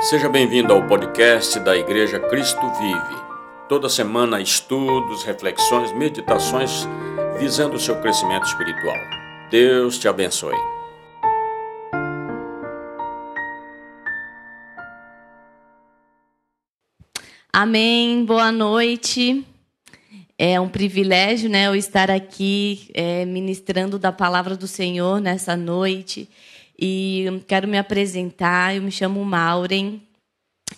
Seja bem-vindo ao podcast da Igreja Cristo Vive. Toda semana, estudos, reflexões, meditações visando o seu crescimento espiritual. Deus te abençoe. Amém. Boa noite. É um privilégio, né, eu estar aqui é, ministrando da palavra do Senhor nessa noite. E quero me apresentar. Eu me chamo Maureen.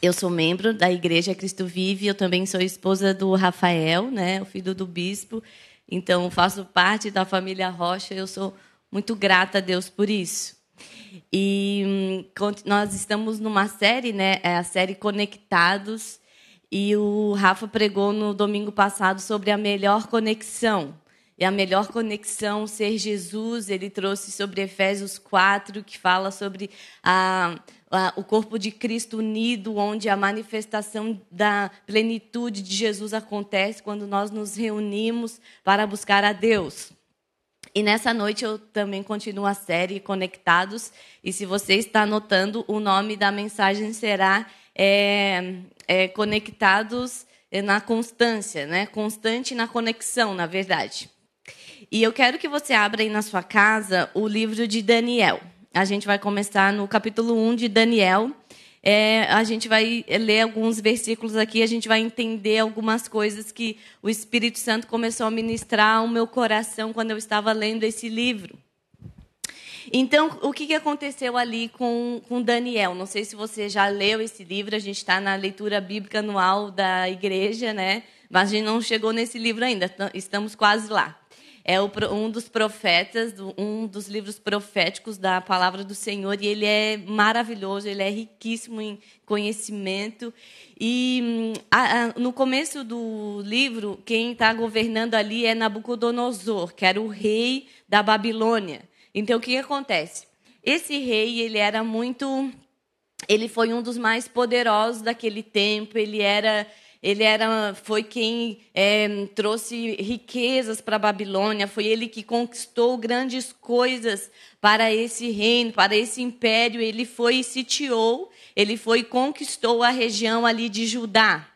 Eu sou membro da Igreja Cristo Vive. Eu também sou esposa do Rafael, né, o filho do bispo. Então, faço parte da família Rocha. Eu sou muito grata a Deus por isso. E hum, nós estamos numa série, né, é a série Conectados. E o Rafa pregou no domingo passado sobre a melhor conexão é a melhor conexão ser Jesus. Ele trouxe sobre Efésios 4, que fala sobre a, a, o corpo de Cristo unido, onde a manifestação da plenitude de Jesus acontece quando nós nos reunimos para buscar a Deus. E nessa noite eu também continuo a série Conectados. E se você está anotando, o nome da mensagem será é, é, Conectados na Constância, né? Constante na conexão, na verdade. E eu quero que você abra aí na sua casa o livro de Daniel. A gente vai começar no capítulo 1 de Daniel. É, a gente vai ler alguns versículos aqui, a gente vai entender algumas coisas que o Espírito Santo começou a ministrar ao meu coração quando eu estava lendo esse livro. Então, o que aconteceu ali com, com Daniel? Não sei se você já leu esse livro, a gente está na leitura bíblica anual da igreja, né? Mas a gente não chegou nesse livro ainda, estamos quase lá é um dos profetas, um dos livros proféticos da palavra do Senhor, e ele é maravilhoso, ele é riquíssimo em conhecimento. E no começo do livro, quem está governando ali é Nabucodonosor, que era o rei da Babilônia. Então, o que acontece? Esse rei, ele era muito. Ele foi um dos mais poderosos daquele tempo, ele era ele era, foi quem é, trouxe riquezas para a Babilônia, foi ele que conquistou grandes coisas para esse reino, para esse império. Ele foi e sitiou, ele foi e conquistou a região ali de Judá.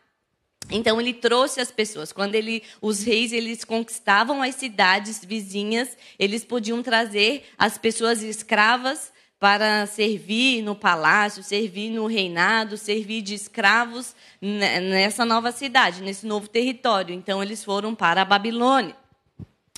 Então ele trouxe as pessoas. Quando ele, os reis eles conquistavam as cidades vizinhas, eles podiam trazer as pessoas escravas para servir no palácio, servir no reinado, servir de escravos nessa nova cidade, nesse novo território. Então, eles foram para a Babilônia.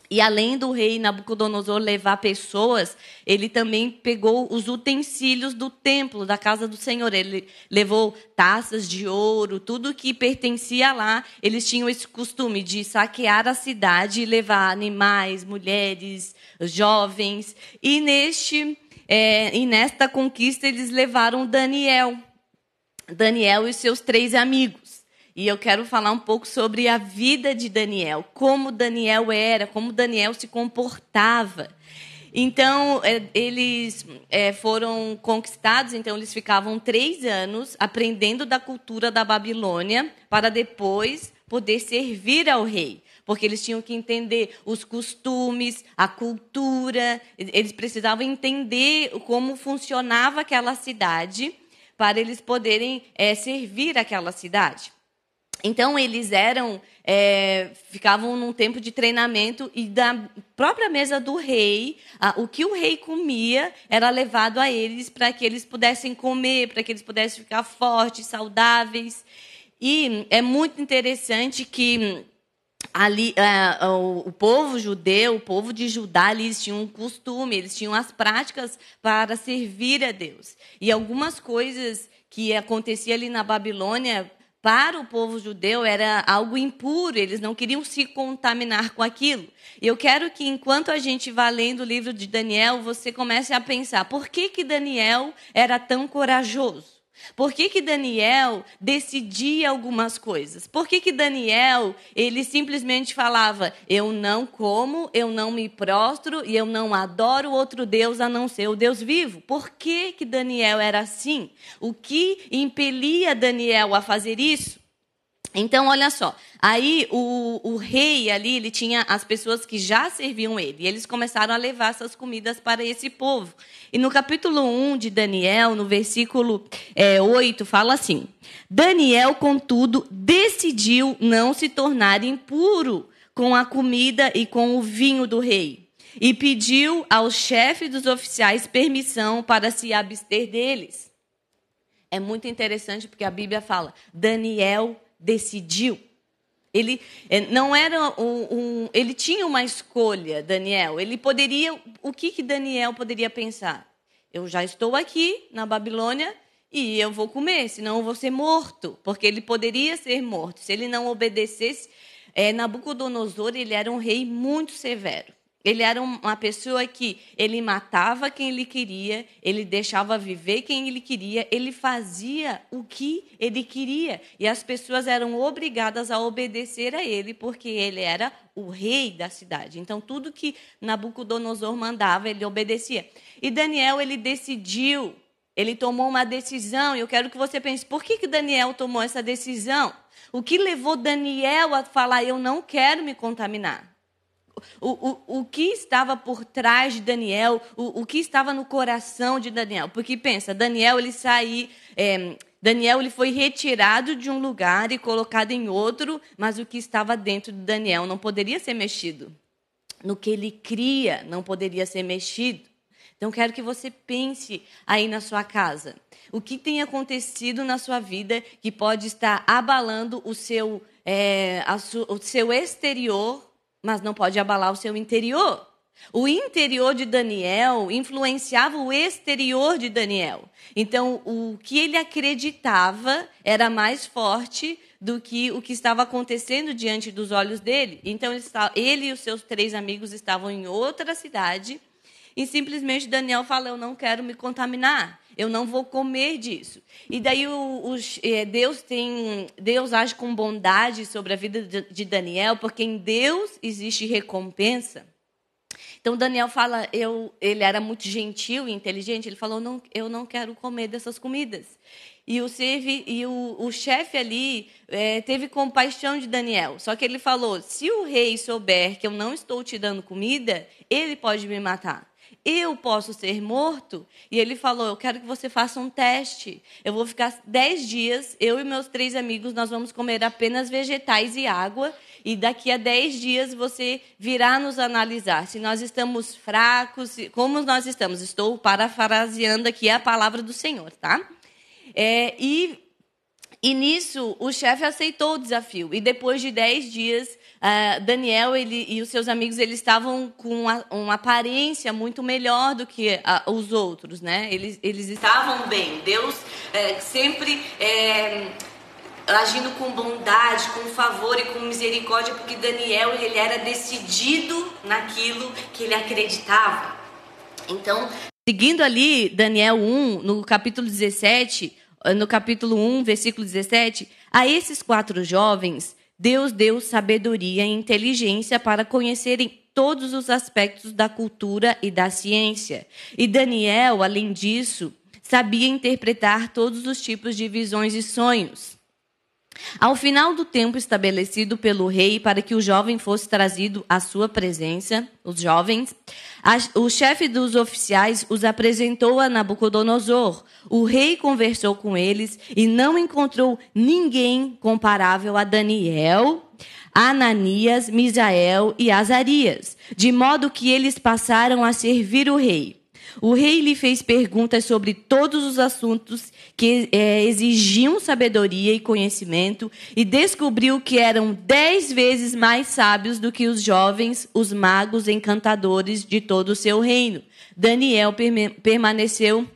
E além do rei Nabucodonosor levar pessoas, ele também pegou os utensílios do templo, da casa do Senhor. Ele levou taças de ouro, tudo que pertencia lá. Eles tinham esse costume de saquear a cidade e levar animais, mulheres, jovens. E neste é, e nesta conquista eles levaram Daniel, Daniel e seus três amigos. E eu quero falar um pouco sobre a vida de Daniel, como Daniel era, como Daniel se comportava. Então, é, eles é, foram conquistados, então eles ficavam três anos aprendendo da cultura da Babilônia, para depois poder servir ao rei porque eles tinham que entender os costumes, a cultura, eles precisavam entender como funcionava aquela cidade para eles poderem é, servir aquela cidade. Então eles eram, é, ficavam num tempo de treinamento e da própria mesa do rei, a, o que o rei comia era levado a eles para que eles pudessem comer, para que eles pudessem ficar fortes, saudáveis. E é muito interessante que ali uh, o, o, povo judeu, o povo de Judá, eles tinham um costume, eles tinham as práticas para servir a Deus. E algumas coisas que acontecia ali na Babilônia para o povo judeu era algo impuro, eles não queriam se contaminar com aquilo. E eu quero que enquanto a gente vá lendo o livro de Daniel, você comece a pensar, por que que Daniel era tão corajoso? Por que, que Daniel decidia algumas coisas? Por que, que Daniel, ele simplesmente falava: Eu não como, eu não me prostro e eu não adoro outro Deus a não ser o Deus vivo? Por que, que Daniel era assim? O que impelia Daniel a fazer isso? Então, olha só. Aí o, o, rei ali, ele tinha as pessoas que já serviam ele. E eles começaram a levar essas comidas para esse povo. E no capítulo 1 de Daniel, no versículo é, 8, fala assim: Daniel, contudo, decidiu não se tornar impuro com a comida e com o vinho do rei. E pediu ao chefe dos oficiais permissão para se abster deles. É muito interessante porque a Bíblia fala: Daniel decidiu. Ele é, não era um, um, ele tinha uma escolha, Daniel. Ele poderia, o que que Daniel poderia pensar? Eu já estou aqui na Babilônia e eu vou comer, senão eu vou ser morto, porque ele poderia ser morto se ele não obedecesse. É, Nabucodonosor ele era um rei muito severo. Ele era uma pessoa que ele matava quem ele queria, ele deixava viver quem ele queria, ele fazia o que ele queria. E as pessoas eram obrigadas a obedecer a ele, porque ele era o rei da cidade. Então, tudo que Nabucodonosor mandava, ele obedecia. E Daniel, ele decidiu, ele tomou uma decisão, e eu quero que você pense, por que, que Daniel tomou essa decisão? O que levou Daniel a falar, eu não quero me contaminar? O, o, o que estava por trás de Daniel, o, o que estava no coração de Daniel. Porque pensa, Daniel ele saiu, é, Daniel ele foi retirado de um lugar e colocado em outro, mas o que estava dentro de Daniel não poderia ser mexido. No que ele cria não poderia ser mexido. Então, quero que você pense aí na sua casa. O que tem acontecido na sua vida que pode estar abalando o seu, é, su, o seu exterior mas não pode abalar o seu interior. O interior de Daniel influenciava o exterior de Daniel. Então, o que ele acreditava era mais forte do que o que estava acontecendo diante dos olhos dele. Então, ele e os seus três amigos estavam em outra cidade e simplesmente Daniel fala: Eu não quero me contaminar eu não vou comer disso. E daí é, Deus tem, Deus age com bondade sobre a vida de, de Daniel, porque em Deus existe recompensa. Então Daniel fala, eu, ele era muito gentil e inteligente. Ele falou, não, eu não quero comer dessas comidas. E o serve, e o, o chefe ali é, teve compaixão de Daniel. Só que ele falou, se o rei souber que eu não estou te dando comida, ele pode me matar eu posso ser morto? E ele falou: Eu quero que você faça um teste. Eu vou ficar dez dias, eu e meus três amigos, nós vamos comer apenas vegetais e água. E daqui a dez dias você virá nos analisar se nós estamos fracos, como nós estamos. Estou parafraseando aqui a palavra do Senhor, tá? É, e e nisso, o chefe aceitou o desafio. E depois de dez dias, uh, Daniel ele, e os seus amigos eles estavam com uma, uma aparência muito melhor do que uh, os outros. Né? Eles, eles estavam bem. Deus é, sempre é, agindo com bondade, com favor e com misericórdia, porque Daniel ele era decidido naquilo que ele acreditava. Então, seguindo ali Daniel 1, no capítulo 17 no capítulo 1, versículo 17, a esses quatro jovens, Deus deu sabedoria e inteligência para conhecerem todos os aspectos da cultura e da ciência. E Daniel, além disso, sabia interpretar todos os tipos de visões e sonhos. Ao final do tempo estabelecido pelo rei para que o jovem fosse trazido à sua presença, os jovens, a, o chefe dos oficiais os apresentou a Nabucodonosor. O rei conversou com eles e não encontrou ninguém comparável a Daniel, Ananias, Misael e Azarias, de modo que eles passaram a servir o rei. O rei lhe fez perguntas sobre todos os assuntos que é, exigiam sabedoria e conhecimento e descobriu que eram dez vezes mais sábios do que os jovens, os magos encantadores de todo o seu reino. Daniel permaneceu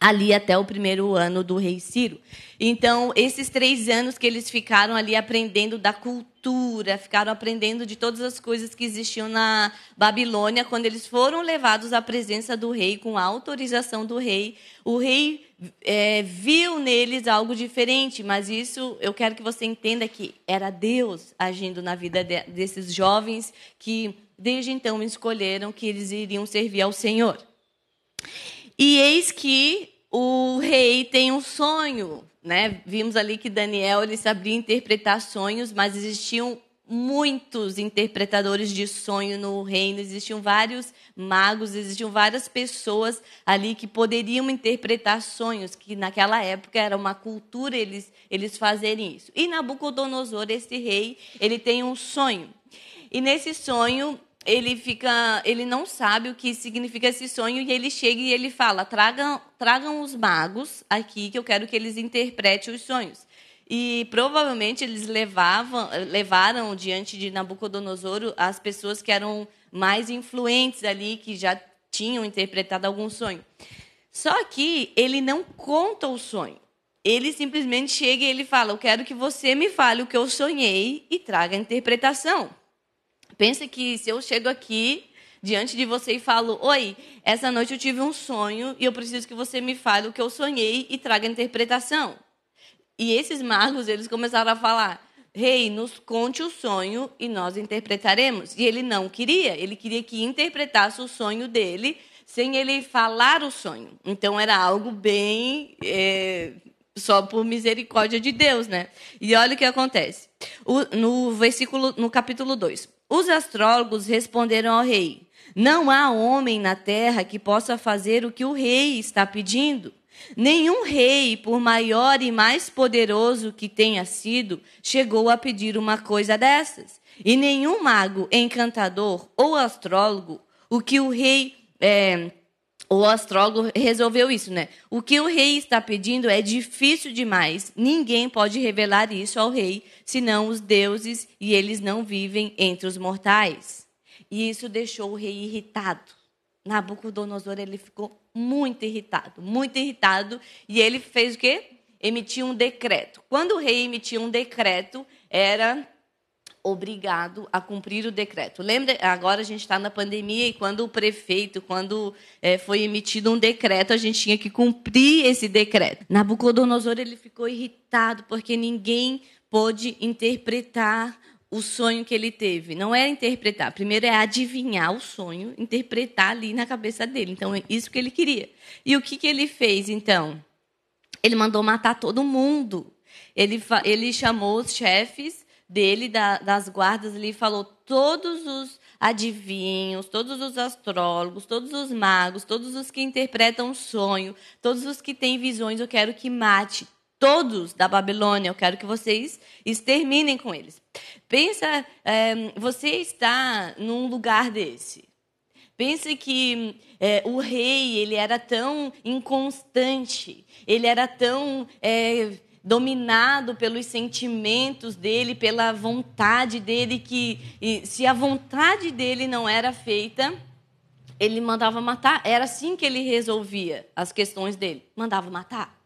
ali até o primeiro ano do rei Ciro. Então, esses três anos que eles ficaram ali aprendendo da cultura, ficaram aprendendo de todas as coisas que existiam na Babilônia, quando eles foram levados à presença do rei, com a autorização do rei, o rei é, viu neles algo diferente, mas isso eu quero que você entenda que era Deus agindo na vida de, desses jovens que desde então escolheram que eles iriam servir ao Senhor. E eis que o rei tem um sonho. né? Vimos ali que Daniel ele sabia interpretar sonhos, mas existiam muitos interpretadores de sonho no reino, existiam vários magos, existiam várias pessoas ali que poderiam interpretar sonhos, que naquela época era uma cultura eles, eles fazerem isso. E Nabucodonosor, esse rei, ele tem um sonho. E nesse sonho, ele fica, ele não sabe o que significa esse sonho e ele chega e ele fala: "Tragam, tragam os magos aqui que eu quero que eles interpretem os sonhos". E provavelmente eles levavam, levaram diante de Nabucodonosor as pessoas que eram mais influentes ali, que já tinham interpretado algum sonho. Só que ele não conta o sonho. Ele simplesmente chega e ele fala: Eu quero que você me fale o que eu sonhei e traga a interpretação. Pensa que se eu chego aqui diante de você e falo: Oi, essa noite eu tive um sonho e eu preciso que você me fale o que eu sonhei e traga a interpretação. E esses magos, eles começaram a falar: Rei, nos conte o sonho e nós interpretaremos. E ele não queria, ele queria que interpretasse o sonho dele sem ele falar o sonho. Então era algo bem. É, só por misericórdia de Deus, né? E olha o que acontece. O, no versículo, no capítulo 2. Os astrólogos responderam ao rei: Não há homem na terra que possa fazer o que o rei está pedindo. Nenhum rei, por maior e mais poderoso que tenha sido, chegou a pedir uma coisa dessas. E nenhum mago, encantador ou astrólogo, o que o rei. É, o astrólogo resolveu isso, né? O que o rei está pedindo é difícil demais. Ninguém pode revelar isso ao rei, senão os deuses, e eles não vivem entre os mortais. E isso deixou o rei irritado. Nabucodonosor ele ficou muito irritado, muito irritado, e ele fez o quê? Emitiu um decreto. Quando o rei emitia um decreto, era obrigado a cumprir o decreto. Lembra, agora a gente está na pandemia e quando o prefeito, quando é, foi emitido um decreto, a gente tinha que cumprir esse decreto. Nabucodonosor ele ficou irritado porque ninguém pôde interpretar o sonho que ele teve. Não é interpretar. Primeiro é adivinhar o sonho, interpretar ali na cabeça dele. Então, é isso que ele queria. E o que, que ele fez, então? Ele mandou matar todo mundo. Ele, ele chamou os chefes dele, da, das guardas, ali, e falou: todos os adivinhos, todos os astrólogos, todos os magos, todos os que interpretam sonho, todos os que têm visões, eu quero que mate todos da Babilônia. Eu quero que vocês exterminem com eles. Pensa, é, você está num lugar desse. Pense que é, o rei ele era tão inconstante, ele era tão é, dominado pelos sentimentos dele, pela vontade dele, que se a vontade dele não era feita, ele mandava matar. Era assim que ele resolvia as questões dele. Mandava matar.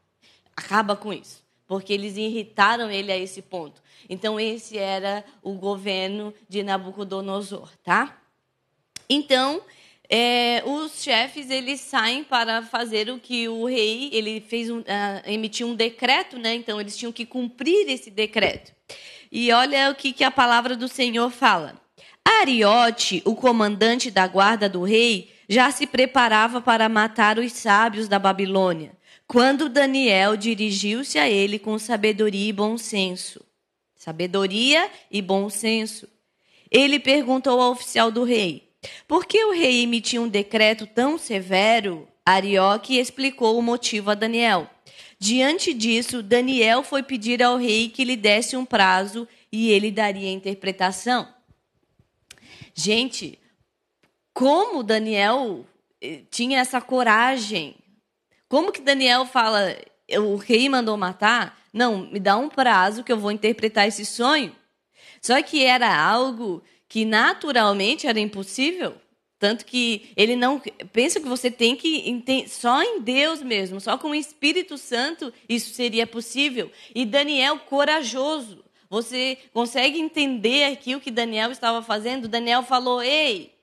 Acaba com isso, porque eles irritaram ele a esse ponto. Então esse era o governo de Nabucodonosor, tá? Então é, os chefes eles saem para fazer o que o rei ele fez um, uh, emitiu um decreto, né? Então eles tinham que cumprir esse decreto. E olha o que, que a palavra do Senhor fala. Ariote, o comandante da guarda do rei, já se preparava para matar os sábios da Babilônia quando Daniel dirigiu-se a ele com sabedoria e bom senso. Sabedoria e bom senso. Ele perguntou ao oficial do rei: Por que o rei emitiu um decreto tão severo? Arioque explicou o motivo a Daniel. Diante disso, Daniel foi pedir ao rei que lhe desse um prazo e ele daria a interpretação. Gente, como Daniel eh, tinha essa coragem como que Daniel fala, o rei mandou matar? Não, me dá um prazo que eu vou interpretar esse sonho. Só que era algo que naturalmente era impossível. Tanto que ele não. Pensa que você tem que. Só em Deus mesmo, só com o Espírito Santo isso seria possível. E Daniel, corajoso. Você consegue entender aqui o que Daniel estava fazendo? Daniel falou: Ei,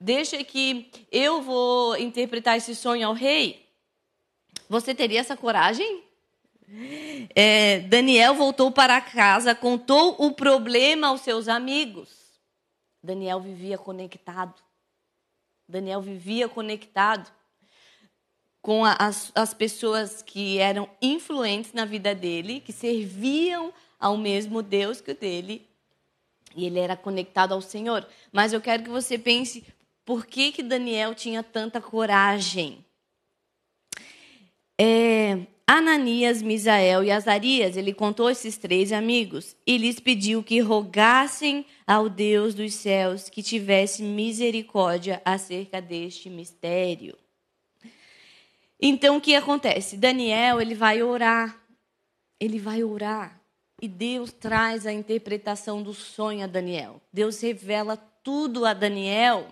deixa que eu vou interpretar esse sonho ao rei. Você teria essa coragem? É, Daniel voltou para casa, contou o problema aos seus amigos. Daniel vivia conectado. Daniel vivia conectado. com as, as pessoas que eram influentes na vida dele, que serviam ao mesmo Deus que o dele, e ele era conectado ao Senhor. Mas eu quero que você pense por que, que Daniel tinha tanta coragem. É, Ananias, Misael e Azarias, ele contou esses três amigos e lhes pediu que rogassem ao Deus dos céus que tivesse misericórdia acerca deste mistério. Então o que acontece? Daniel, ele vai orar. Ele vai orar. E Deus traz a interpretação do sonho a Daniel. Deus revela tudo a Daniel.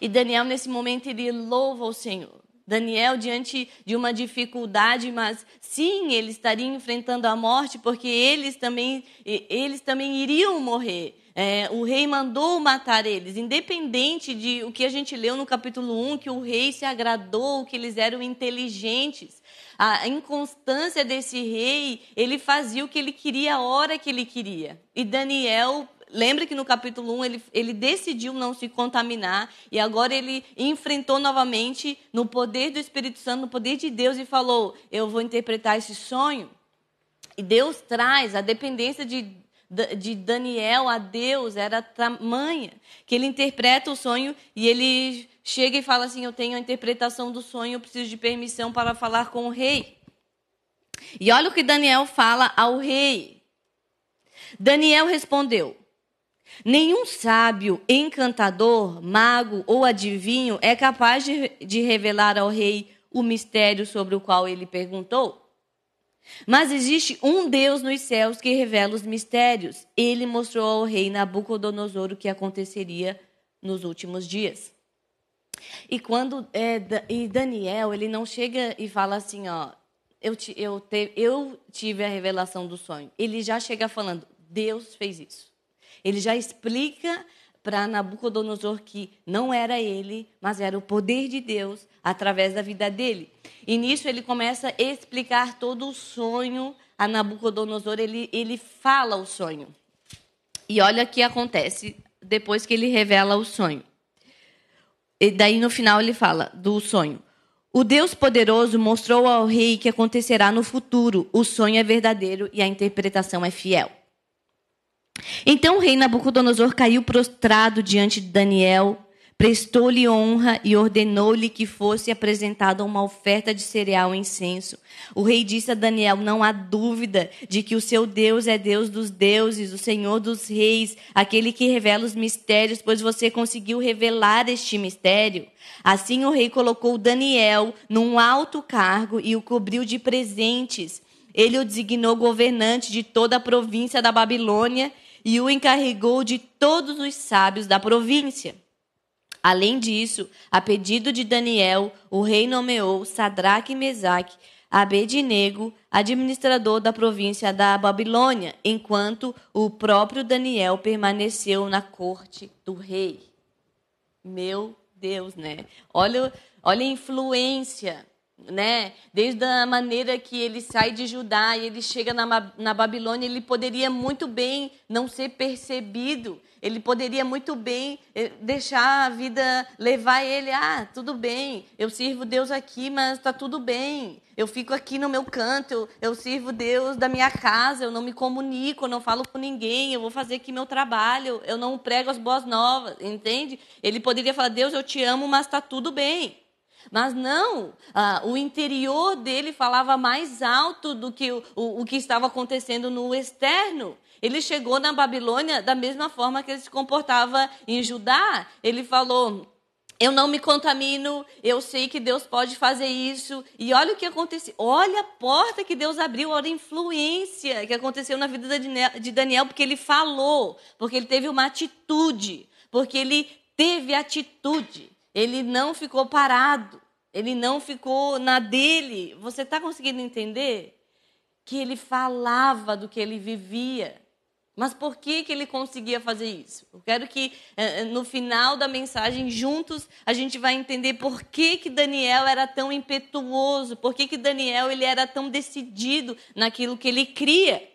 E Daniel, nesse momento, ele louva o Senhor. Daniel, diante de uma dificuldade, mas sim, ele estaria enfrentando a morte, porque eles também, eles também iriam morrer. É, o rei mandou matar eles, independente de o que a gente leu no capítulo 1, que o rei se agradou, que eles eram inteligentes. A inconstância desse rei, ele fazia o que ele queria a hora que ele queria. E Daniel Lembre que no capítulo 1 ele, ele decidiu não se contaminar e agora ele enfrentou novamente no poder do Espírito Santo, no poder de Deus e falou: Eu vou interpretar esse sonho. E Deus traz a dependência de de Daniel a Deus era tamanha que ele interpreta o sonho e ele chega e fala assim: Eu tenho a interpretação do sonho, eu preciso de permissão para falar com o rei. E olha o que Daniel fala ao rei. Daniel respondeu: Nenhum sábio, encantador, mago ou adivinho é capaz de, de revelar ao rei o mistério sobre o qual ele perguntou. Mas existe um Deus nos céus que revela os mistérios. Ele mostrou ao rei Nabucodonosor o que aconteceria nos últimos dias. E quando é, e Daniel, ele não chega e fala assim, ó, eu, eu, te, eu tive a revelação do sonho. Ele já chega falando, Deus fez isso. Ele já explica para Nabucodonosor que não era ele, mas era o poder de Deus através da vida dele. E nisso ele começa a explicar todo o sonho a Nabucodonosor, ele, ele fala o sonho. E olha o que acontece depois que ele revela o sonho. E daí no final ele fala do sonho. O Deus poderoso mostrou ao rei que acontecerá no futuro. O sonho é verdadeiro e a interpretação é fiel. Então o rei Nabucodonosor caiu prostrado diante de Daniel, prestou-lhe honra e ordenou-lhe que fosse apresentada uma oferta de cereal e incenso. O rei disse a Daniel: Não há dúvida de que o seu Deus é Deus dos deuses, o Senhor dos reis, aquele que revela os mistérios, pois você conseguiu revelar este mistério. Assim o rei colocou Daniel num alto cargo e o cobriu de presentes. Ele o designou governante de toda a província da Babilônia e o encarregou de todos os sábios da província. Além disso, a pedido de Daniel, o rei nomeou Sadraque e Mesaque, Abednego, administrador da província da Babilônia, enquanto o próprio Daniel permaneceu na corte do rei. Meu Deus, né? Olha, olha a influência né? Desde a maneira que ele sai de Judá e ele chega na, na Babilônia, ele poderia muito bem não ser percebido. Ele poderia muito bem eh, deixar a vida levar ele. Ah, tudo bem, eu sirvo Deus aqui, mas está tudo bem. Eu fico aqui no meu canto, eu, eu sirvo Deus da minha casa, eu não me comunico, eu não falo com ninguém, eu vou fazer aqui meu trabalho, eu não prego as boas novas, entende? Ele poderia falar: Deus, eu te amo, mas está tudo bem. Mas não, ah, o interior dele falava mais alto do que o, o, o que estava acontecendo no externo. Ele chegou na Babilônia da mesma forma que ele se comportava em Judá. Ele falou: eu não me contamino, eu sei que Deus pode fazer isso. E olha o que aconteceu. Olha a porta que Deus abriu, olha a influência que aconteceu na vida de Daniel, porque ele falou, porque ele teve uma atitude, porque ele teve atitude. Ele não ficou parado. Ele não ficou na dele. Você está conseguindo entender? Que ele falava do que ele vivia. Mas por que, que ele conseguia fazer isso? Eu quero que eh, eh, no final da mensagem, juntos, a gente vai entender por que, que Daniel era tão impetuoso, por que, que Daniel ele era tão decidido naquilo que ele cria.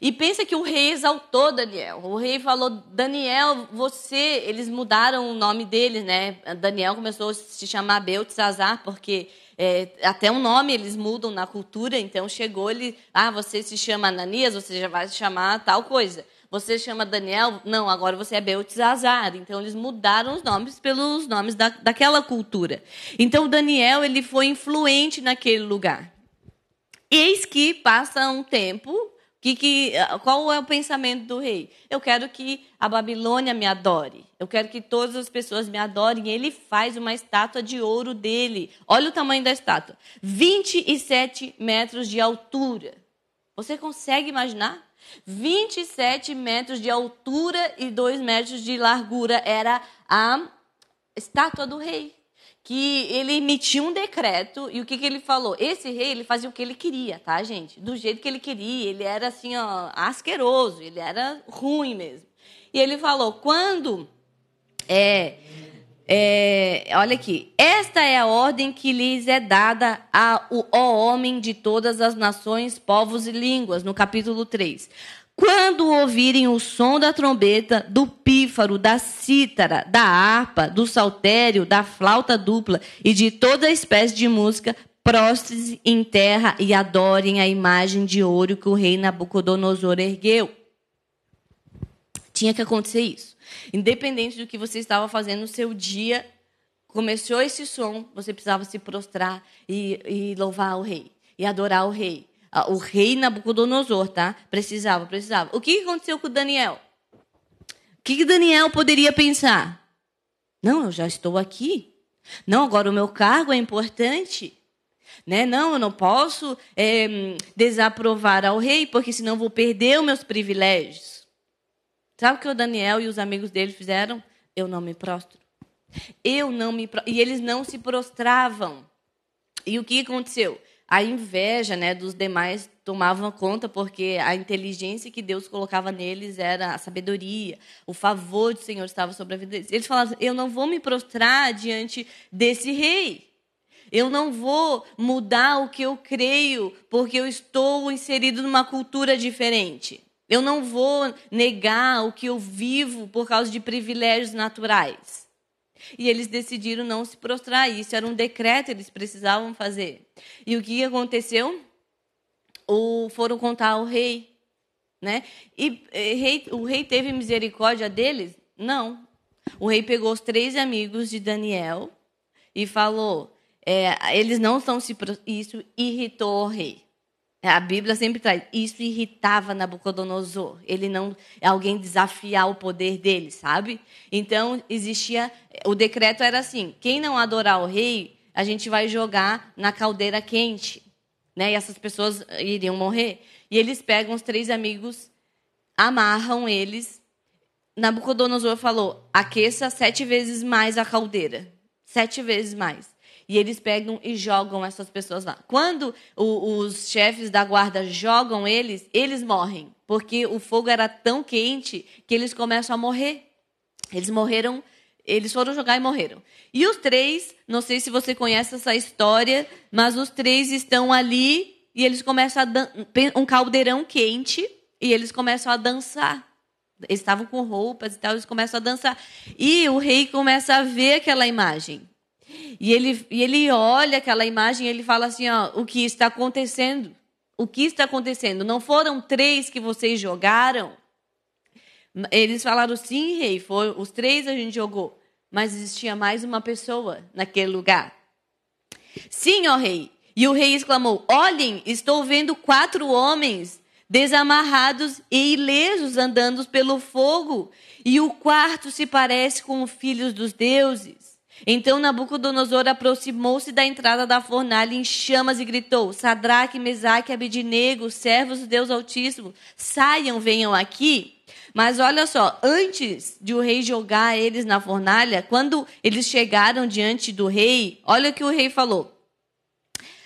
E pensa que o rei exaltou Daniel. O rei falou: Daniel, você. Eles mudaram o nome dele, né? Daniel começou a se chamar Beltesazar, porque é, até o nome eles mudam na cultura. Então chegou ele: ah, você se chama Ananias, você já vai se chamar tal coisa. Você chama Daniel? Não, agora você é Beltesazar. Então eles mudaram os nomes pelos nomes da, daquela cultura. Então Daniel ele foi influente naquele lugar. Eis que passa um tempo, que, que, qual é o pensamento do rei? Eu quero que a Babilônia me adore. Eu quero que todas as pessoas me adorem. Ele faz uma estátua de ouro dele. Olha o tamanho da estátua: 27 metros de altura. Você consegue imaginar? 27 metros de altura e 2 metros de largura era a estátua do rei que ele emitiu um decreto e o que, que ele falou? Esse rei, ele fazia o que ele queria, tá, gente? Do jeito que ele queria. Ele era assim, ó, asqueroso, ele era ruim mesmo. E ele falou: quando. É, é, olha aqui. Esta é a ordem que lhes é dada ao homem de todas as nações, povos e línguas, no capítulo 3. Quando ouvirem o som da trombeta, do pífaro, da cítara, da harpa, do saltério, da flauta dupla e de toda espécie de música, prostre-se em terra e adorem a imagem de ouro que o rei Nabucodonosor ergueu. Tinha que acontecer isso. Independente do que você estava fazendo no seu dia, começou esse som, você precisava se prostrar e, e louvar o rei, e adorar o rei o rei Nabucodonosor, tá? Precisava, precisava. O que aconteceu com Daniel? O que Daniel poderia pensar? Não, eu já estou aqui. Não, agora o meu cargo é importante. Né? Não, eu não posso é, desaprovar ao rei, porque senão vou perder os meus privilégios. Sabe o que o Daniel e os amigos dele fizeram? Eu não me prostro. Eu não me E eles não se prostravam. E o que aconteceu? A inveja né, dos demais tomava conta, porque a inteligência que Deus colocava neles era a sabedoria, o favor do Senhor estava sobre a vida deles. Eles falavam: Eu não vou me prostrar diante desse rei. Eu não vou mudar o que eu creio, porque eu estou inserido numa cultura diferente. Eu não vou negar o que eu vivo por causa de privilégios naturais. E eles decidiram não se prostrar. Isso era um decreto, eles precisavam fazer. E o que aconteceu? O, foram contar ao rei. Né? E, e rei, o rei teve misericórdia deles? Não. O rei pegou os três amigos de Daniel e falou: é, eles não estão se. Isso irritou o rei. É, a Bíblia sempre traz. Isso irritava Nabucodonosor. Ele não. Alguém desafiar o poder dele, sabe? Então, existia. O decreto era assim: quem não adorar o rei, a gente vai jogar na caldeira quente. Né? E essas pessoas iriam morrer. E eles pegam os três amigos, amarram eles. Nabucodonosor falou: aqueça sete vezes mais a caldeira. Sete vezes mais. E eles pegam e jogam essas pessoas lá. Quando o, os chefes da guarda jogam eles, eles morrem. Porque o fogo era tão quente que eles começam a morrer. Eles morreram, eles foram jogar e morreram. E os três, não sei se você conhece essa história, mas os três estão ali e eles começam a um caldeirão quente e eles começam a dançar. Eles estavam com roupas e tal, eles começam a dançar. E o rei começa a ver aquela imagem. E ele, e ele olha aquela imagem e ele fala assim: ó, o que está acontecendo? O que está acontecendo? Não foram três que vocês jogaram? Eles falaram: sim, rei, foi, os três a gente jogou. Mas existia mais uma pessoa naquele lugar. Sim, ó rei. E o rei exclamou: Olhem, estou vendo quatro homens desamarrados e ilesos andando pelo fogo, e o quarto se parece com os filhos dos deuses. Então Nabucodonosor aproximou-se da entrada da fornalha em chamas e gritou: Sadraque, Mesaque Abednego, servos do Deus Altíssimo, saiam, venham aqui. Mas olha só, antes de o rei jogar eles na fornalha, quando eles chegaram diante do rei, olha o que o rei falou.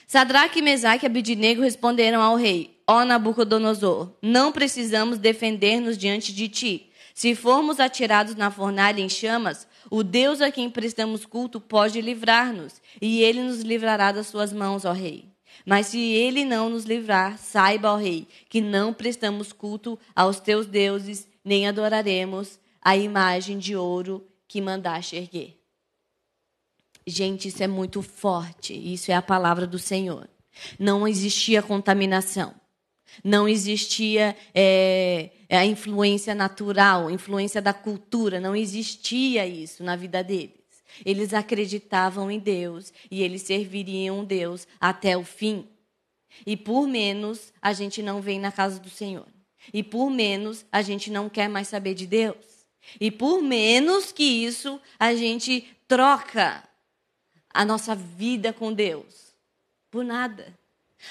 Sadraque, Mesaque e Abednego responderam ao rei: Ó Nabucodonosor, não precisamos defender-nos diante de ti. Se formos atirados na fornalha em chamas, o Deus a quem prestamos culto pode livrar-nos, e ele nos livrará das suas mãos, ó rei. Mas se ele não nos livrar, saiba, ó rei, que não prestamos culto aos teus deuses, nem adoraremos a imagem de ouro que mandaste erguer. Gente, isso é muito forte. Isso é a palavra do Senhor. Não existia contaminação. Não existia é, a influência natural, influência da cultura. Não existia isso na vida deles. Eles acreditavam em Deus e eles serviriam Deus até o fim. E por menos a gente não vem na casa do Senhor. E por menos a gente não quer mais saber de Deus. E por menos que isso a gente troca a nossa vida com Deus. Por nada.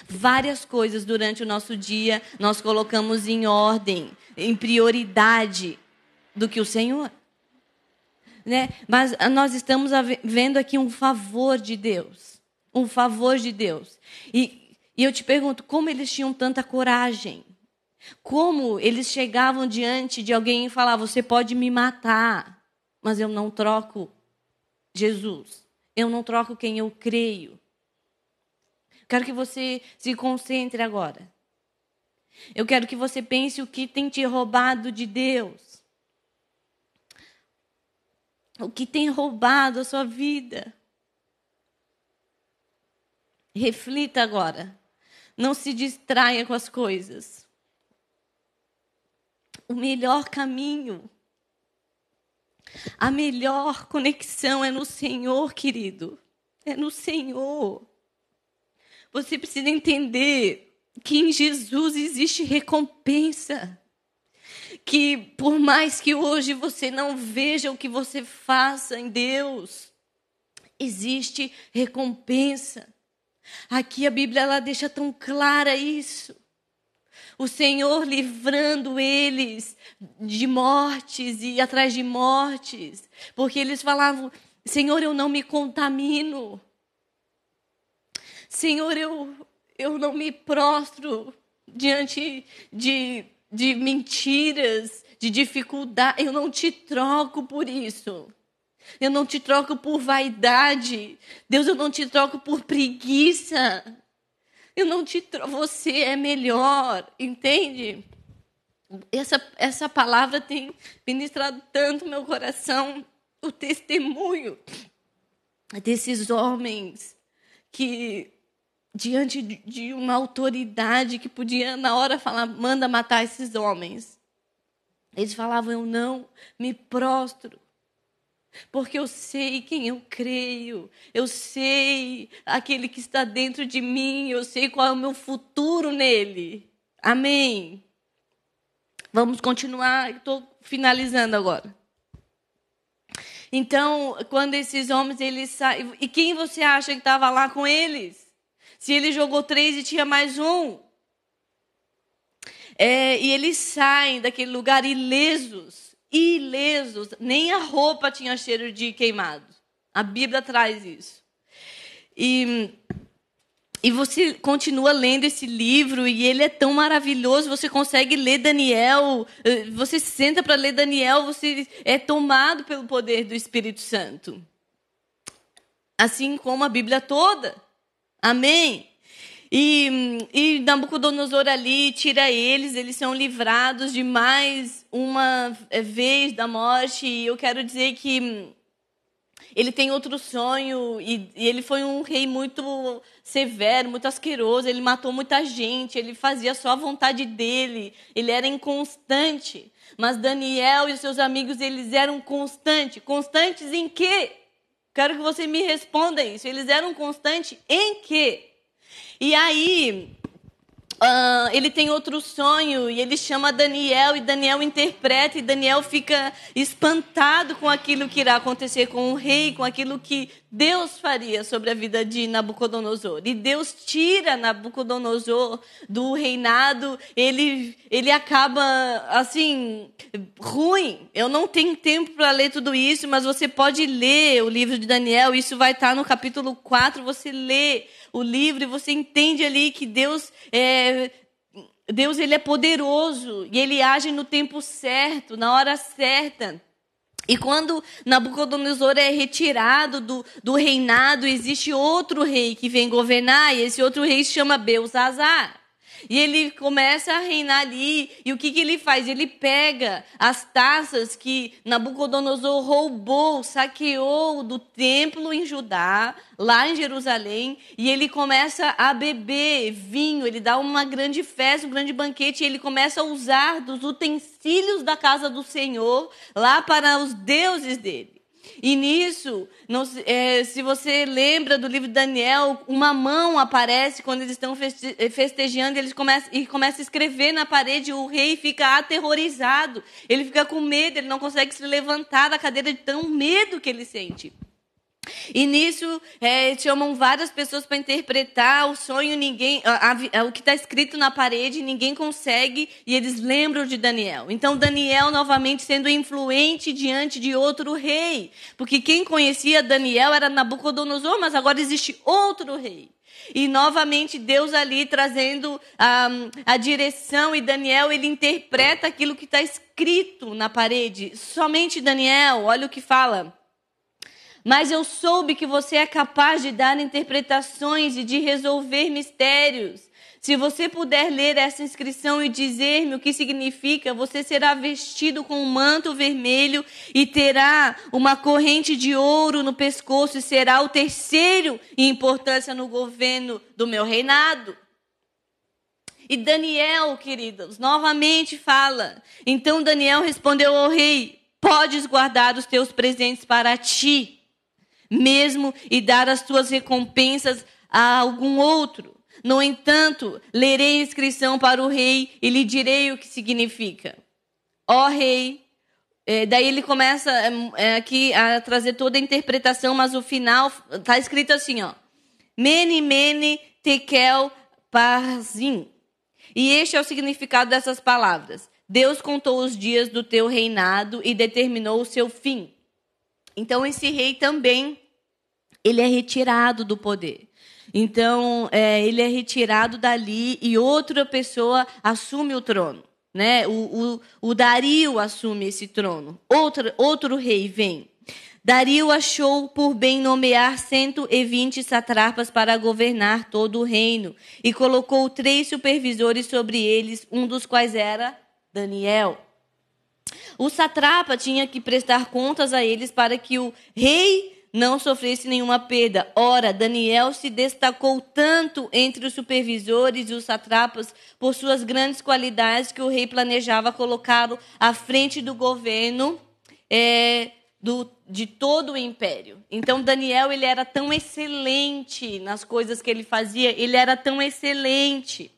Várias coisas durante o nosso dia nós colocamos em ordem, em prioridade do que o Senhor né? Mas nós estamos vendo aqui um favor de Deus. Um favor de Deus. E, e eu te pergunto, como eles tinham tanta coragem? Como eles chegavam diante de alguém e falavam: Você pode me matar, mas eu não troco Jesus. Eu não troco quem eu creio. Quero que você se concentre agora. Eu quero que você pense o que tem te roubado de Deus o que tem roubado a sua vida. Reflita agora. Não se distraia com as coisas. O melhor caminho, a melhor conexão é no Senhor, querido. É no Senhor. Você precisa entender que em Jesus existe recompensa que por mais que hoje você não veja o que você faça em Deus, existe recompensa. Aqui a Bíblia ela deixa tão clara isso. O Senhor livrando eles de mortes e atrás de mortes, porque eles falavam: Senhor, eu não me contamino. Senhor, eu, eu não me prostro diante de de mentiras, de dificuldade. Eu não te troco por isso. Eu não te troco por vaidade. Deus, eu não te troco por preguiça. Eu não te troco. Você é melhor, entende? Essa, essa palavra tem ministrado tanto meu coração. O testemunho desses homens que diante de uma autoridade que podia, na hora, falar: manda matar esses homens. Eles falavam: eu não me prostro. Porque eu sei quem eu creio, eu sei aquele que está dentro de mim, eu sei qual é o meu futuro nele. Amém. Vamos continuar, estou finalizando agora. Então, quando esses homens eles saem, e quem você acha que estava lá com eles? Se ele jogou três e tinha mais um. É, e eles saem daquele lugar ilesos, ilesos, nem a roupa tinha cheiro de queimado. A Bíblia traz isso. E, e você continua lendo esse livro e ele é tão maravilhoso, você consegue ler Daniel, eh, você senta para ler Daniel, você é tomado pelo poder do Espírito Santo. Assim como a Bíblia toda. Amém? E, e Nabucodonosor ali tira eles, eles são livrados de mais uma vez da morte. E eu quero dizer que ele tem outro sonho e, e, ele foi um rei muito severo, muito asqueroso. Ele matou muita gente, ele fazia só a vontade dele, ele era inconstante. Mas Daniel e seus amigos, eles eram constantes. Constantes em quê? Quero que você me responda isso. Eles eram constantes em quê? E aí, Uh, ele tem outro sonho e ele chama Daniel e Daniel interpreta e Daniel fica espantado com aquilo que irá acontecer com o rei, com aquilo que Deus faria sobre a vida de Nabucodonosor. E Deus tira Nabucodonosor do reinado, ele, ele acaba assim, ruim. Eu não tenho tempo para ler tudo isso, mas você pode ler o livro de Daniel, isso vai estar no capítulo 4, você lê o livro e você entende ali que Deus é, Deus ele é poderoso e ele age no tempo certo, na hora certa. E quando Nabucodonosor é retirado do, do reinado, existe outro rei que vem governar, e esse outro rei se chama Belzazar. E ele começa a reinar ali. E o que, que ele faz? Ele pega as taças que Nabucodonosor roubou, saqueou do templo em Judá, lá em Jerusalém, e ele começa a beber vinho. Ele dá uma grande festa, um grande banquete, e ele começa a usar dos utensílios da casa do Senhor lá para os deuses dele. E nisso, não, é, se você lembra do livro de Daniel, uma mão aparece quando eles estão eh, festejando e eles começam, e começa a escrever na parede. O rei fica aterrorizado, ele fica com medo, ele não consegue se levantar da cadeira de tão medo que ele sente. E nisso é, chamam várias pessoas para interpretar o sonho, ninguém, a, a, o que está escrito na parede, ninguém consegue, e eles lembram de Daniel. Então Daniel novamente sendo influente diante de outro rei, porque quem conhecia Daniel era Nabucodonosor, mas agora existe outro rei. E novamente Deus ali trazendo a, a direção e Daniel ele interpreta aquilo que está escrito na parede. Somente Daniel, olha o que fala mas eu soube que você é capaz de dar interpretações e de resolver mistérios. Se você puder ler essa inscrição e dizer-me o que significa, você será vestido com um manto vermelho e terá uma corrente de ouro no pescoço e será o terceiro em importância no governo do meu reinado. E Daniel, queridos, novamente fala. Então Daniel respondeu ao rei: Podes guardar os teus presentes para ti mesmo e dar as tuas recompensas a algum outro. No entanto, lerei a inscrição para o rei e lhe direi o que significa. Ó rei, é, daí ele começa é, é, aqui a trazer toda a interpretação, mas o final está escrito assim, ó. Mene, mene, tekel, parzim. E este é o significado dessas palavras. Deus contou os dias do teu reinado e determinou o seu fim. Então esse rei também ele é retirado do poder. Então é, ele é retirado dali e outra pessoa assume o trono. Né? O, o, o Dario assume esse trono. Outro, outro rei vem. Dario achou por bem nomear 120 satrapas para governar todo o reino e colocou três supervisores sobre eles, um dos quais era Daniel. O satrapa tinha que prestar contas a eles para que o rei não sofresse nenhuma perda. Ora, Daniel se destacou tanto entre os supervisores e os satrapas por suas grandes qualidades que o rei planejava colocá-lo à frente do governo é, do, de todo o império. Então, Daniel ele era tão excelente nas coisas que ele fazia, ele era tão excelente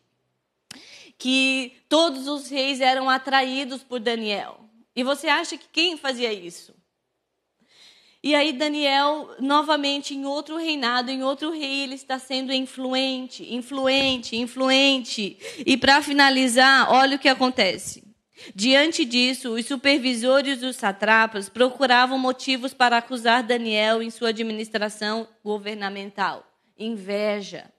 que todos os reis eram atraídos por Daniel. E você acha que quem fazia isso? E aí Daniel, novamente, em outro reinado, em outro rei, ele está sendo influente, influente, influente. E para finalizar, olha o que acontece. Diante disso, os supervisores dos satrapas procuravam motivos para acusar Daniel em sua administração governamental. Inveja.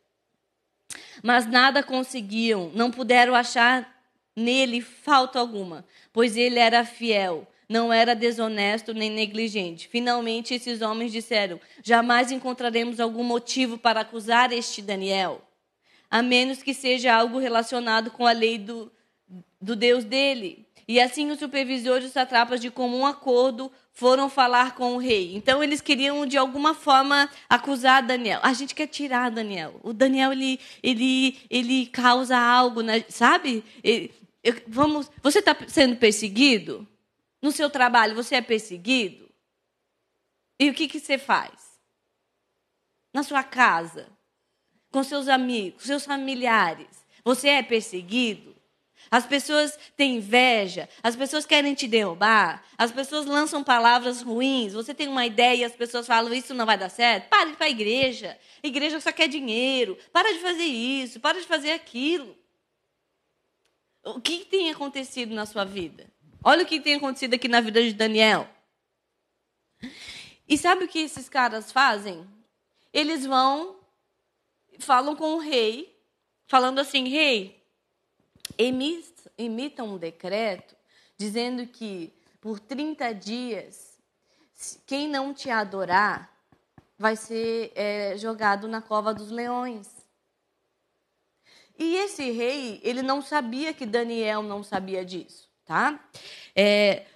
Mas nada conseguiam, não puderam achar nele falta alguma, pois ele era fiel, não era desonesto nem negligente. Finalmente, esses homens disseram: Jamais encontraremos algum motivo para acusar este Daniel, a menos que seja algo relacionado com a lei do, do Deus dele. E assim os supervisores e os satrapas, de comum acordo, foram falar com o rei. Então eles queriam de alguma forma acusar Daniel. A gente quer tirar Daniel. O Daniel ele ele ele causa algo, né? sabe? Ele, eu, vamos. Você está sendo perseguido? No seu trabalho você é perseguido? E o que, que você faz? Na sua casa, com seus amigos, seus familiares, você é perseguido? As pessoas têm inveja, as pessoas querem te derrubar, as pessoas lançam palavras ruins, você tem uma ideia e as pessoas falam isso não vai dar certo. Para de ir para a igreja, a igreja só quer dinheiro, para de fazer isso, para de fazer aquilo. O que tem acontecido na sua vida? Olha o que tem acontecido aqui na vida de Daniel. E sabe o que esses caras fazem? Eles vão, falam com o rei, falando assim: rei, emita um decreto dizendo que por 30 dias quem não te adorar vai ser é, jogado na cova dos leões. E esse rei, ele não sabia que Daniel não sabia disso, tá? É,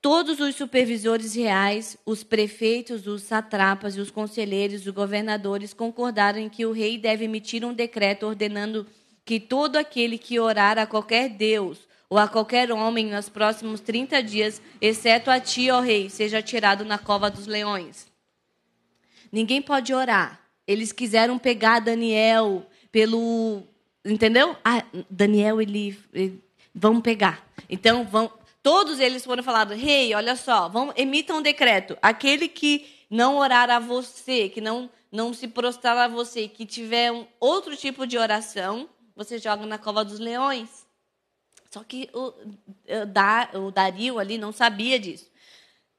todos os supervisores reais, os prefeitos, os satrapas e os conselheiros, os governadores concordaram em que o rei deve emitir um decreto ordenando que todo aquele que orar a qualquer deus ou a qualquer homem nos próximos 30 dias, exceto a ti, ó rei, seja tirado na cova dos leões. Ninguém pode orar. Eles quiseram pegar Daniel pelo. Entendeu? Ah, Daniel, ele, ele. Vamos pegar. Então, vão. Todos eles foram falados: Rei, olha só, vamos, emita um decreto. Aquele que não orar a você, que não, não se prostrar a você, que tiver um outro tipo de oração, você joga na cova dos leões. Só que o, o Dario ali não sabia disso.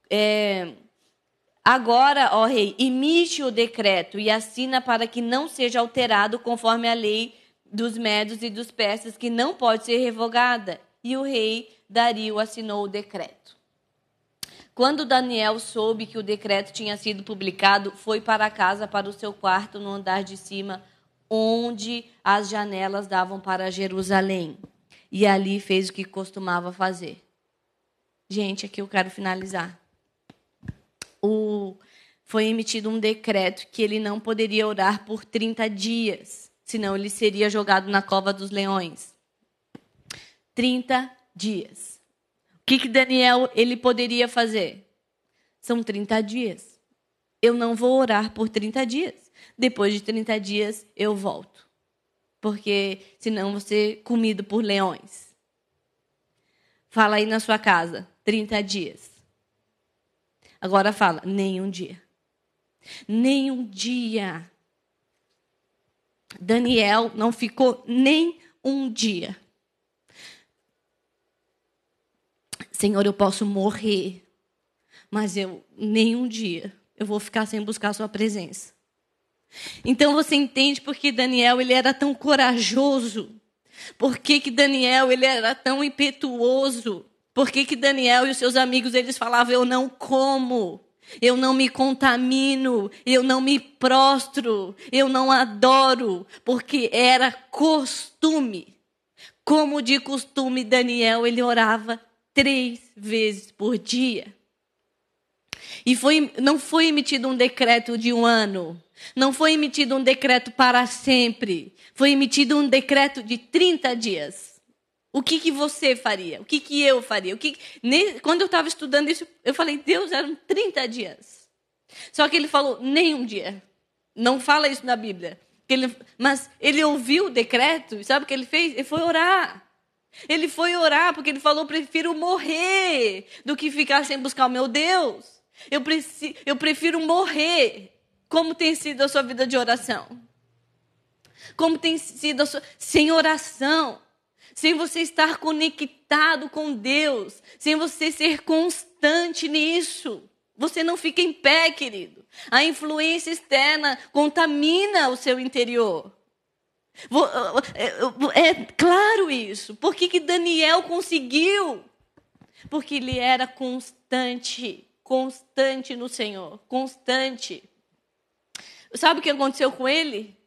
É, agora, ó rei, imite o decreto e assina para que não seja alterado conforme a lei dos médios e dos persas, que não pode ser revogada. E o rei Dario assinou o decreto. Quando Daniel soube que o decreto tinha sido publicado, foi para casa, para o seu quarto no andar de cima, onde as janelas davam para Jerusalém e ali fez o que costumava fazer. Gente, aqui eu quero finalizar. O, foi emitido um decreto que ele não poderia orar por 30 dias, senão ele seria jogado na cova dos leões. 30 dias. O que, que Daniel ele poderia fazer? São 30 dias. Eu não vou orar por 30 dias. Depois de 30 dias, eu volto porque senão você é comido por leões. Fala aí na sua casa, 30 dias. Agora fala, nenhum dia. Nenhum dia. Daniel não ficou nem um dia. Senhor, eu posso morrer, mas eu nem um dia eu vou ficar sem buscar a sua presença. Então você entende por que Daniel ele era tão corajoso. Por que, que Daniel ele era tão impetuoso? Por que, que Daniel e os seus amigos eles falavam eu não como? Eu não me contamino, eu não me prostro, eu não adoro, porque era costume. Como de costume, Daniel ele orava três vezes por dia. E foi, não foi emitido um decreto de um ano, não foi emitido um decreto para sempre. Foi emitido um decreto de 30 dias. O que, que você faria? O que, que eu faria? O que, quando eu estava estudando isso, eu falei, Deus, eram 30 dias. Só que ele falou, nem um dia. Não fala isso na Bíblia. Ele, mas ele ouviu o decreto, sabe o que ele fez? Ele foi orar. Ele foi orar porque ele falou: prefiro morrer do que ficar sem buscar o meu Deus. Eu, preci, eu prefiro morrer como tem sido a sua vida de oração? Como tem sido a sua. Sem oração, sem você estar conectado com Deus, sem você ser constante nisso. Você não fica em pé, querido. A influência externa contamina o seu interior. É, é claro isso. Por que, que Daniel conseguiu? Porque ele era constante, constante no Senhor, constante. Sabe o que aconteceu com ele?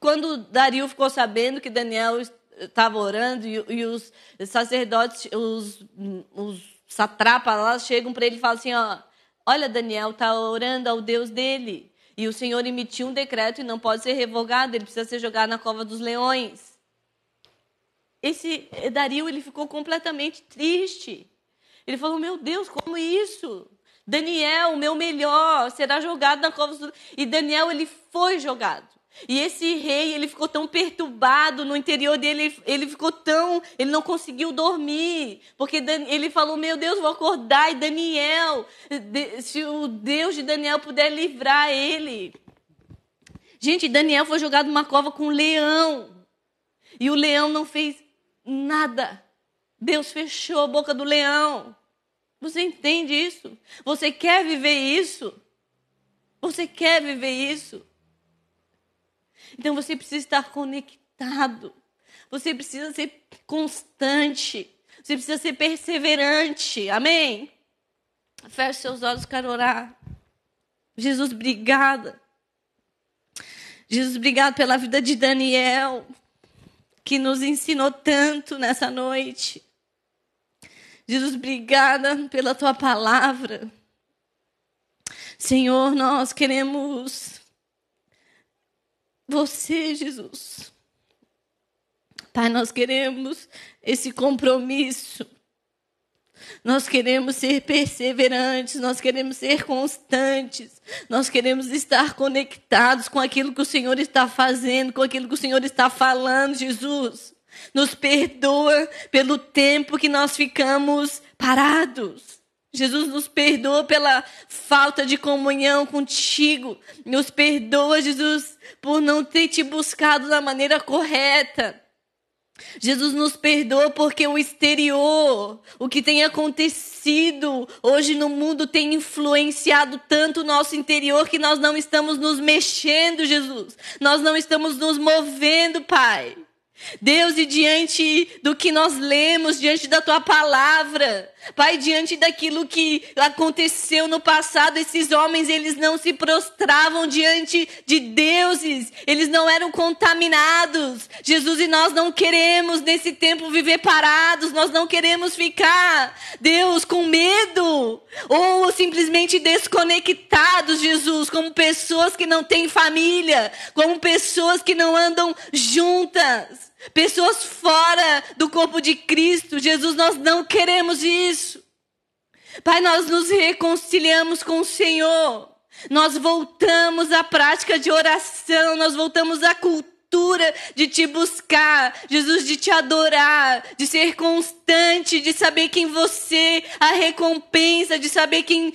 Quando Dario ficou sabendo que Daniel estava orando e, e, os sacerdotes, os, os satrapas lá chegam para ele e falam assim: ó, olha, Daniel está orando ao Deus dele. E o Senhor emitiu um decreto e não pode ser revogado, ele precisa ser jogado na cova dos leões. Esse Dario ele ficou completamente triste. Ele falou: Meu Deus, como isso? Daniel, meu melhor, será jogado na cova. E Daniel, ele foi jogado. E esse rei, ele ficou tão perturbado no interior dele, ele ficou tão, ele não conseguiu dormir, porque ele falou: "Meu Deus, vou acordar e Daniel, se o Deus de Daniel puder livrar ele". Gente, Daniel foi jogado numa cova com um leão. E o leão não fez nada. Deus fechou a boca do leão. Você entende isso? Você quer viver isso? Você quer viver isso? Então você precisa estar conectado. Você precisa ser constante. Você precisa ser perseverante. Amém? Feche seus olhos, quero orar. Jesus, obrigada. Jesus, obrigado pela vida de Daniel, que nos ensinou tanto nessa noite. Jesus, obrigada pela tua palavra. Senhor, nós queremos você, Jesus. Pai, nós queremos esse compromisso. Nós queremos ser perseverantes, nós queremos ser constantes, nós queremos estar conectados com aquilo que o Senhor está fazendo, com aquilo que o Senhor está falando, Jesus. Nos perdoa pelo tempo que nós ficamos parados. Jesus nos perdoa pela falta de comunhão contigo. Nos perdoa, Jesus, por não ter te buscado da maneira correta. Jesus nos perdoa porque o exterior, o que tem acontecido hoje no mundo tem influenciado tanto o nosso interior que nós não estamos nos mexendo, Jesus. Nós não estamos nos movendo, Pai. Deus, e diante do que nós lemos, diante da tua palavra, Pai, diante daquilo que aconteceu no passado, esses homens, eles não se prostravam diante de deuses, eles não eram contaminados. Jesus, e nós não queremos nesse tempo viver parados, nós não queremos ficar, Deus, com medo, ou simplesmente desconectados, Jesus, como pessoas que não têm família, como pessoas que não andam juntas. Pessoas fora do corpo de Cristo. Jesus, nós não queremos isso. Pai, nós nos reconciliamos com o Senhor. Nós voltamos à prática de oração, nós voltamos à cultura de te buscar, Jesus, de te adorar, de ser constante, de saber que em você a recompensa, de saber que em,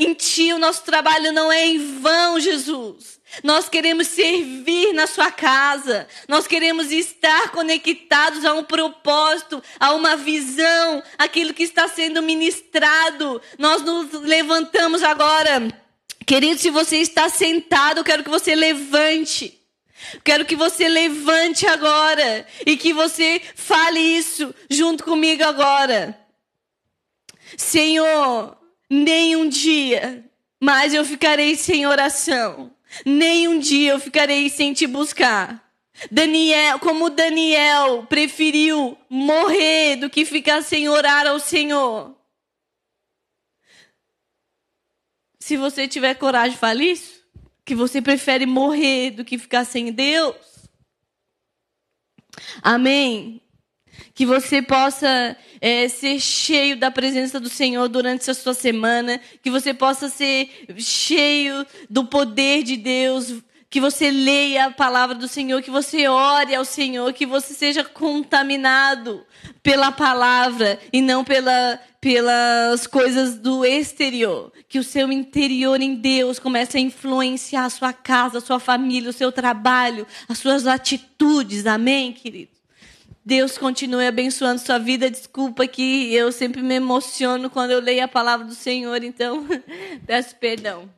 em ti o nosso trabalho não é em vão, Jesus. Nós queremos servir na sua casa. Nós queremos estar conectados a um propósito, a uma visão, aquilo que está sendo ministrado. Nós nos levantamos agora. Querido, se você está sentado, eu quero que você levante. Quero que você levante agora e que você fale isso junto comigo agora. Senhor, nem um dia mais eu ficarei sem oração. Nem um dia eu ficarei sem te buscar. Daniel, como Daniel preferiu morrer do que ficar sem orar ao Senhor. Se você tiver coragem, fale isso. Que você prefere morrer do que ficar sem Deus. Amém. Que você possa é, ser cheio da presença do Senhor durante essa sua semana. Que você possa ser cheio do poder de Deus. Que você leia a palavra do Senhor, que você ore ao Senhor, que você seja contaminado pela palavra e não pela, pelas coisas do exterior. Que o seu interior em Deus comece a influenciar a sua casa, a sua família, o seu trabalho, as suas atitudes. Amém, querido? Deus continue abençoando sua vida. Desculpa que eu sempre me emociono quando eu leio a palavra do Senhor, então peço perdão.